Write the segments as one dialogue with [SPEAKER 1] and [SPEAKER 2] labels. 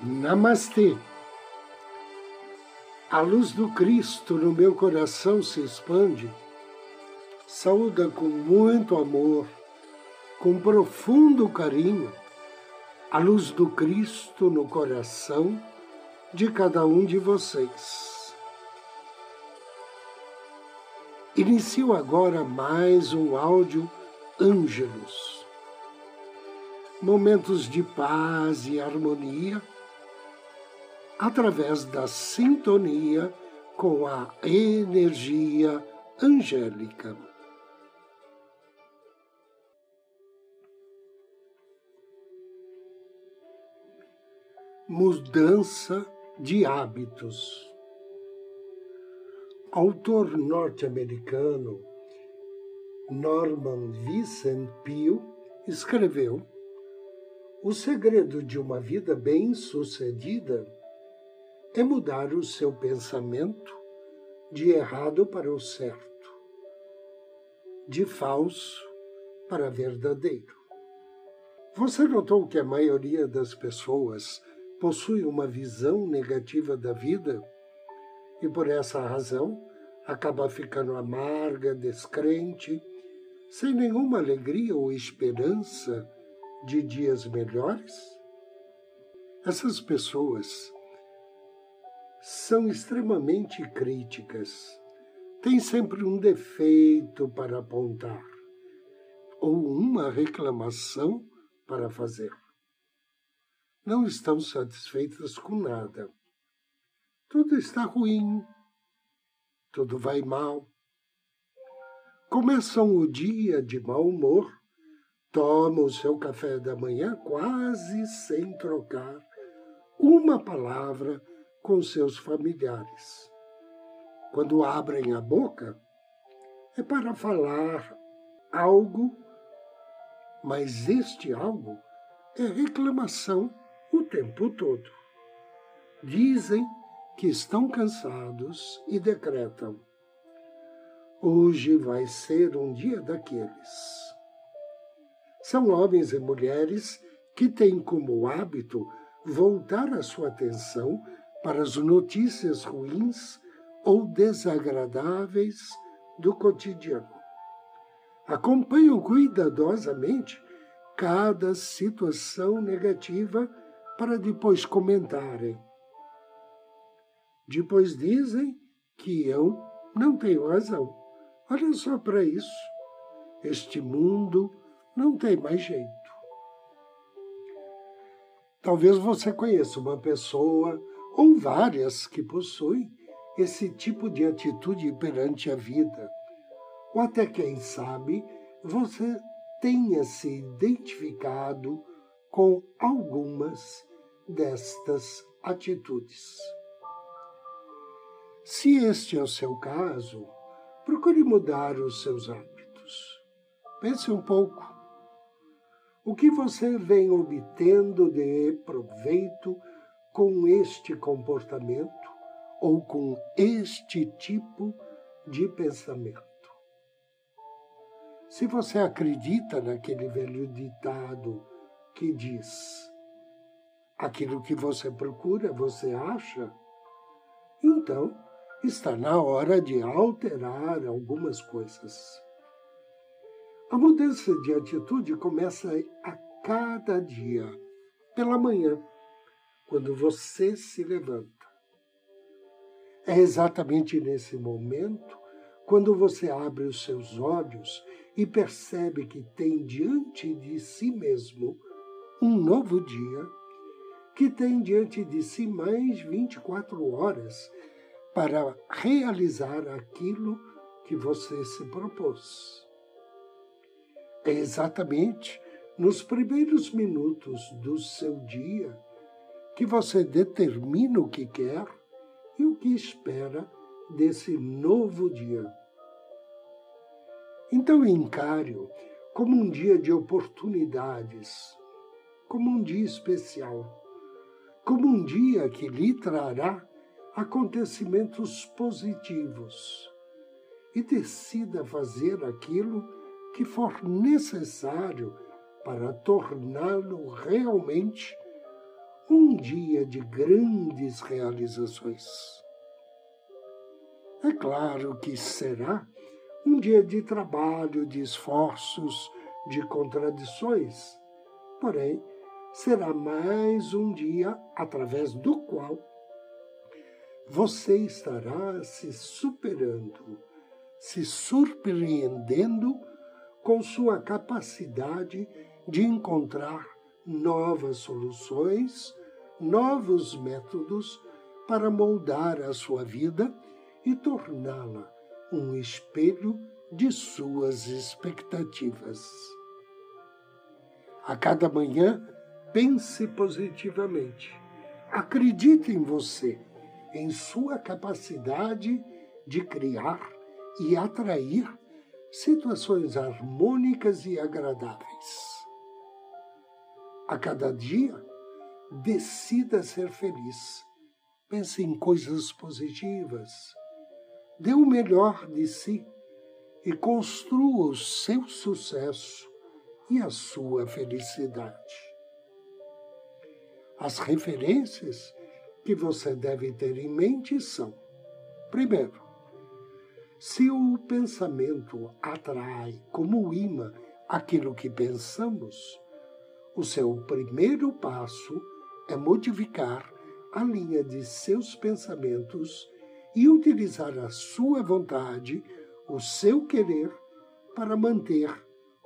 [SPEAKER 1] Namastê. A luz do Cristo no meu coração se expande. Saúda com muito amor, com profundo carinho, a luz do Cristo no coração de cada um de vocês. Inicio agora mais um áudio Ângelos. Momentos de paz e harmonia através da sintonia com a energia angélica. Mudança de hábitos. Autor norte-americano Norman Vincent Peale escreveu: O segredo de uma vida bem-sucedida é mudar o seu pensamento de errado para o certo, de falso para verdadeiro. Você notou que a maioria das pessoas possui uma visão negativa da vida e, por essa razão, acaba ficando amarga, descrente, sem nenhuma alegria ou esperança de dias melhores? Essas pessoas são extremamente críticas, têm sempre um defeito para apontar ou uma reclamação para fazer não estão satisfeitas com nada. Tudo está ruim, tudo vai mal. Começam o dia de mau humor, tomam o seu café da manhã quase sem trocar uma palavra com seus familiares. Quando abrem a boca, é para falar algo, mas este algo é reclamação o tempo todo. Dizem que estão cansados e decretam: Hoje vai ser um dia daqueles. São homens e mulheres que têm como hábito voltar a sua atenção para as notícias ruins ou desagradáveis do cotidiano. Acompanham cuidadosamente cada situação negativa para depois comentarem. Depois dizem que eu não tenho razão. Olha só para isso. Este mundo não tem mais jeito. Talvez você conheça uma pessoa ou várias que possuem esse tipo de atitude perante a vida. Ou até quem sabe você tenha se identificado com algumas destas atitudes. Se este é o seu caso, procure mudar os seus hábitos. Pense um pouco. O que você vem obtendo de proveito com este comportamento ou com este tipo de pensamento? Se você acredita naquele velho ditado que diz: aquilo que você procura, você acha, então está na hora de alterar algumas coisas. A mudança de atitude começa a cada dia, pela manhã, quando você se levanta. É exatamente nesse momento, quando você abre os seus olhos e percebe que tem diante de si mesmo um novo dia que tem diante de si mais 24 horas para realizar aquilo que você se propôs. É exatamente nos primeiros minutos do seu dia que você determina o que quer e o que espera desse novo dia. Então encare-o como um dia de oportunidades, como um dia especial como um dia que lhe trará acontecimentos positivos e decida fazer aquilo que for necessário para torná-lo realmente um dia de grandes realizações. É claro que será um dia de trabalho, de esforços, de contradições, porém, será mais um dia através do qual você estará se superando, se surpreendendo com sua capacidade de encontrar novas soluções, novos métodos para moldar a sua vida e torná-la um espelho de suas expectativas. A cada manhã, pense positivamente. Acredite em você, em sua capacidade de criar e atrair situações harmônicas e agradáveis. A cada dia, decida ser feliz. Pense em coisas positivas. Dê o melhor de si e construa o seu sucesso e a sua felicidade. As referências que você deve ter em mente são: primeiro, se o pensamento atrai como imã aquilo que pensamos, o seu primeiro passo é modificar a linha de seus pensamentos e utilizar a sua vontade, o seu querer, para manter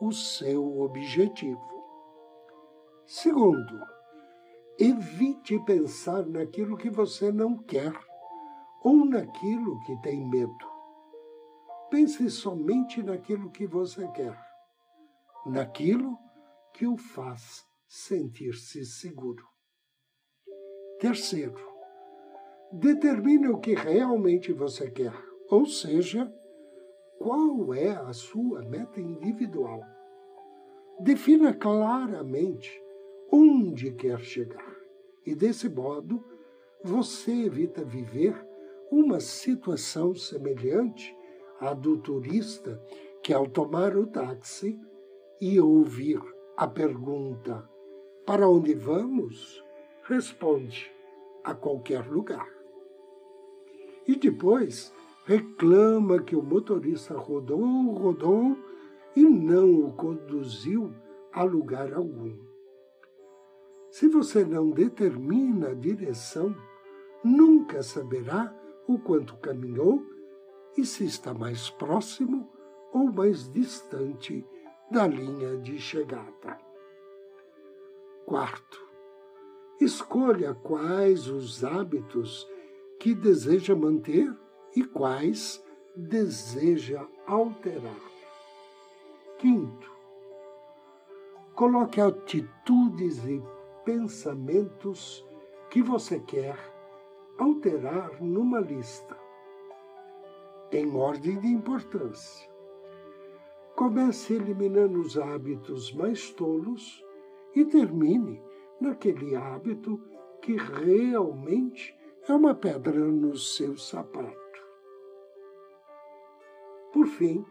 [SPEAKER 1] o seu objetivo. Segundo, evite pensar naquilo que você não quer ou naquilo que tem medo. Pense somente naquilo que você quer, naquilo que o faz sentir-se seguro. Terceiro, determine o que realmente você quer, ou seja, qual é a sua meta individual. Defina claramente onde quer chegar e, desse modo, você evita viver uma situação semelhante à do turista que, ao tomar o táxi e ouvir a pergunta: Para onde vamos? Responde: A qualquer lugar. E depois reclama que o motorista rodou, rodou e não o conduziu a lugar algum. Se você não determina a direção, nunca saberá o quanto caminhou e se está mais próximo ou mais distante da linha de chegada. Quarto, escolha quais os hábitos que deseja manter e quais deseja alterar. Quinto, coloque atitudes e pensamentos que você quer alterar numa lista, em ordem de importância. Comece eliminando os hábitos mais tolos e termine naquele hábito que realmente é uma pedra no seu sapato. Por fim,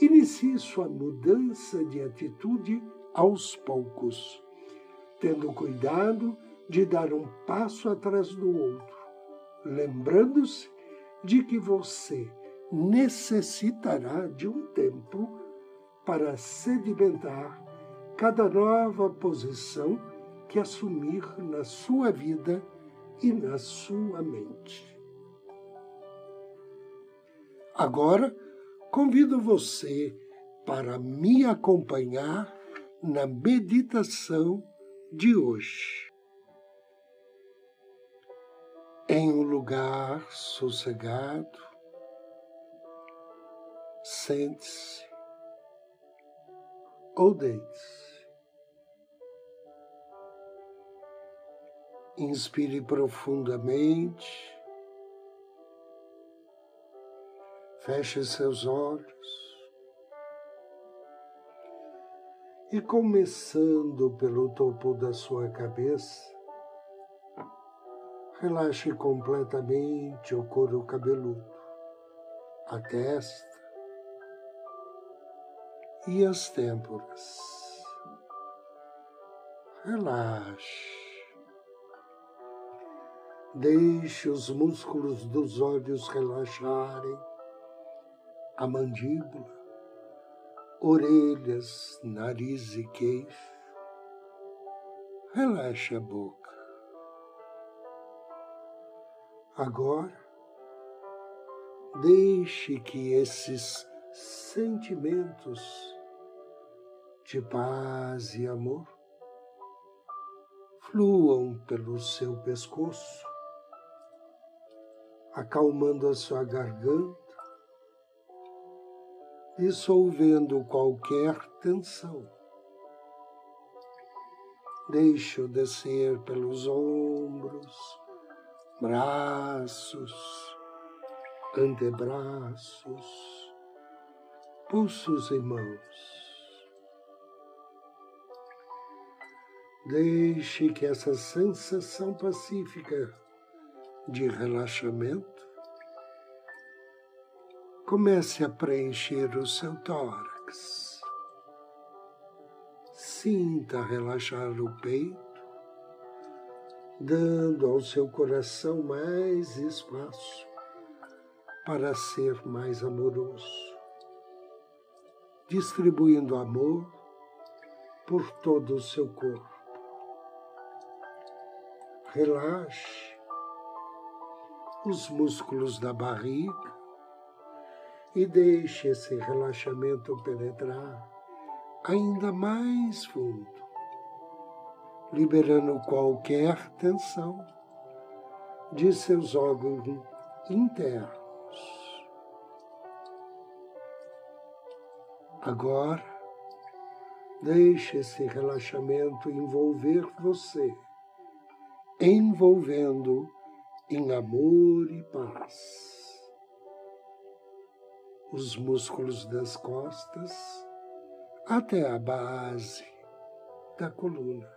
[SPEAKER 1] inicie sua mudança de atitude aos poucos, tendo cuidado de dar um passo atrás do outro, lembrando-se de que você necessitará de um tempo para sedimentar cada nova posição que assumir na sua vida e na sua mente. Agora, convido você para me acompanhar na meditação de hoje. Em um lugar sossegado, sente-se ou deite-se. Inspire profundamente. Feche seus olhos. E começando pelo topo da sua cabeça, relaxe completamente o couro cabeludo, a testa, e as têmporas. Relaxe. Deixe os músculos dos olhos relaxarem, a mandíbula, orelhas, nariz e queixo. Relaxe a boca. Agora, deixe que esses sentimentos de paz e amor fluam pelo seu pescoço, acalmando a sua garganta, dissolvendo qualquer tensão. Deixe-o descer pelos ombros, braços, antebraços, pulsos e mãos. Deixe que essa sensação pacífica de relaxamento comece a preencher o seu tórax. Sinta relaxar o peito, dando ao seu coração mais espaço para ser mais amoroso, distribuindo amor por todo o seu corpo relaxe os músculos da barriga e deixe esse relaxamento penetrar ainda mais fundo, liberando qualquer tensão de seus órgãos internos. Agora, deixe esse relaxamento envolver você envolvendo em amor e paz. Os músculos das costas até a base da coluna.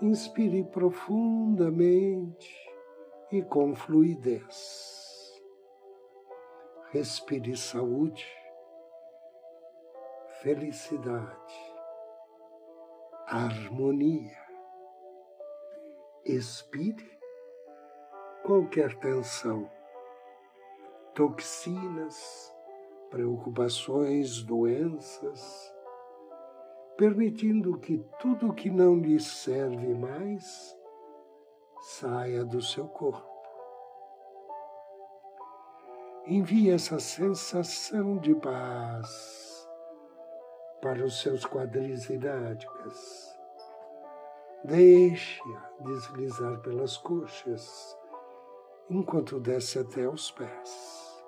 [SPEAKER 1] Inspire profundamente e com fluidez. Respire saúde, felicidade, harmonia expire qualquer tensão, toxinas, preocupações, doenças, permitindo que tudo que não lhe serve mais saia do seu corpo. Envie essa sensação de paz para os seus quadris idádicas Deixe-a deslizar pelas coxas enquanto desce até os pés.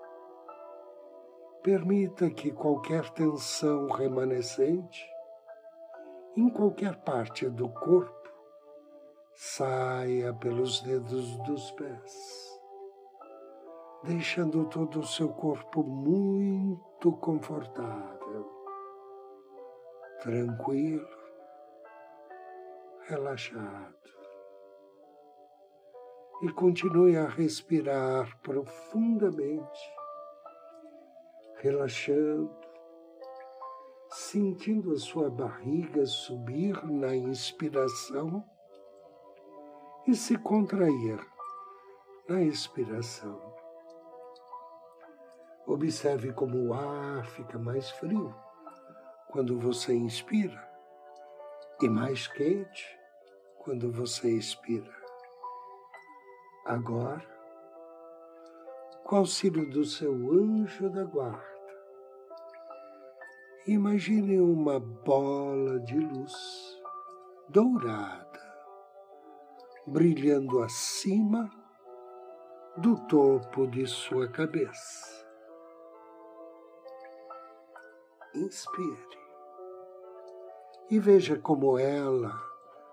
[SPEAKER 1] Permita que qualquer tensão remanescente em qualquer parte do corpo saia pelos dedos dos pés, deixando todo o seu corpo muito confortável, tranquilo relaxado. E continue a respirar profundamente, relaxando, sentindo a sua barriga subir na inspiração e se contrair na expiração. Observe como o ar fica mais frio quando você inspira e mais quente quando você expira. Agora, com o auxílio do seu anjo da guarda, imagine uma bola de luz dourada brilhando acima do topo de sua cabeça. Inspire e veja como ela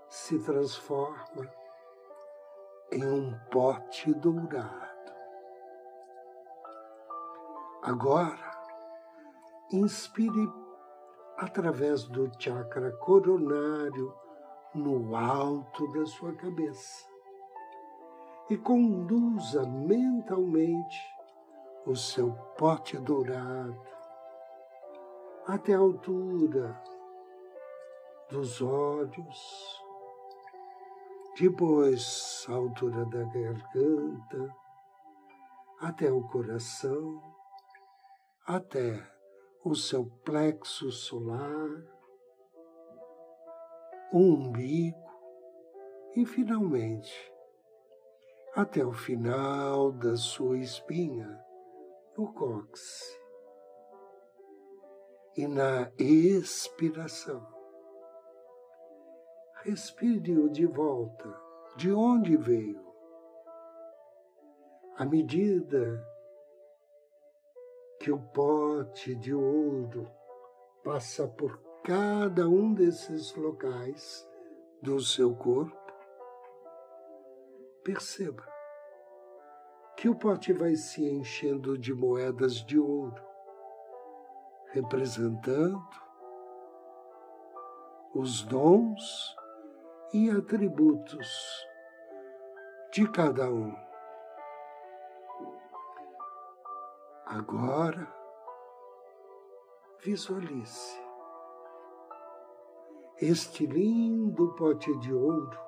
[SPEAKER 1] se transforma em um pote dourado. Agora, inspire através do chakra coronário no alto da sua cabeça e conduza mentalmente o seu pote dourado até a altura dos olhos, depois a altura da garganta, até o coração, até o seu plexo solar, o umbigo e, finalmente, até o final da sua espinha, no cóccix. E na expiração, respire-o de volta, de onde veio. À medida que o pote de ouro passa por cada um desses locais do seu corpo, perceba que o pote vai se enchendo de moedas de ouro, representando os dons e atributos de cada um. Agora, visualize este lindo pote de ouro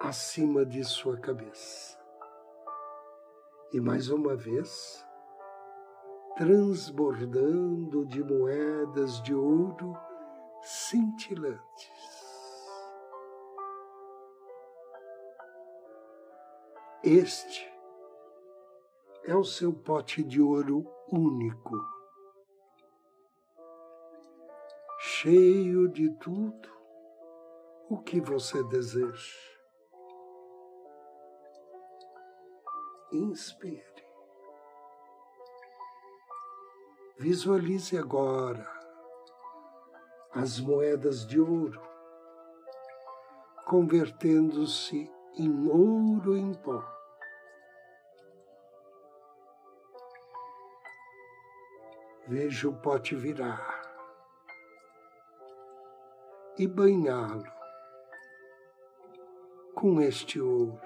[SPEAKER 1] acima de sua cabeça. E mais uma vez, transbordando de moedas de ouro cintilantes. Este é o seu pote de ouro único, cheio de tudo o que você deseja. Inspire. Visualize agora as moedas de ouro convertendo-se em ouro em pó. Veja o pote virar e banhá-lo com este ouro.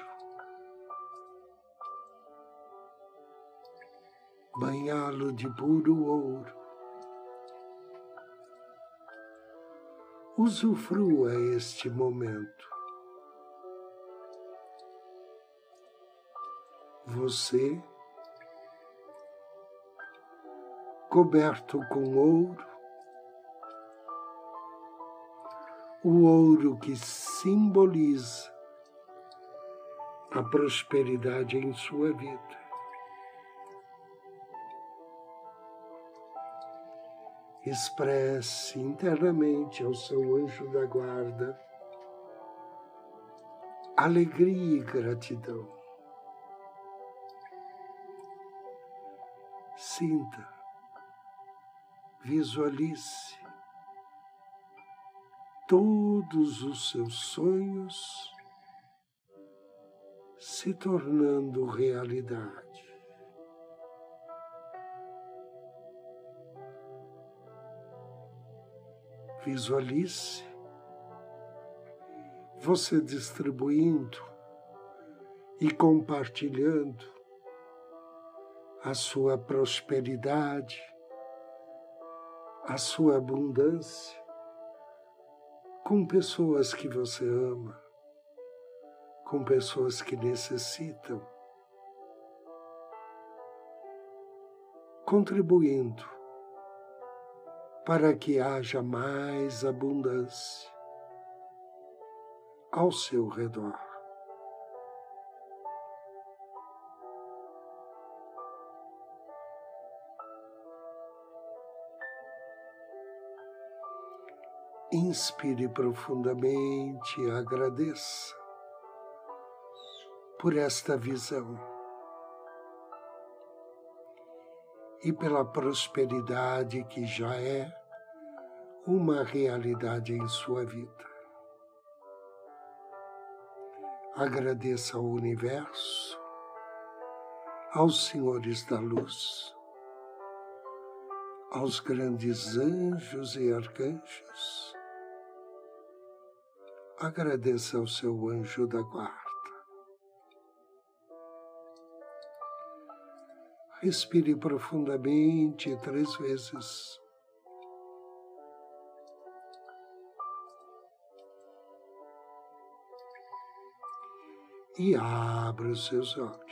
[SPEAKER 1] Banhá-lo de puro ouro. Usufrua este momento. Você coberto com ouro, o ouro que simboliza a prosperidade em sua vida. Expresse internamente ao seu anjo da guarda alegria e gratidão. Sinta visualize todos os seus sonhos se tornando realidade. Visualize você distribuindo e compartilhando a sua prosperidade, a sua abundância com pessoas que você ama, com pessoas que necessitam, contribuindo para que haja mais abundância ao seu redor. Inspire profundamente e agradeça por esta visão e pela prosperidade que já é uma realidade em sua vida. Agradeça ao universo, aos senhores da luz, aos grandes anjos e arcanjos agradeça ao seu anjo da guarda. Respire profundamente três vezes. e abra os seus olhos.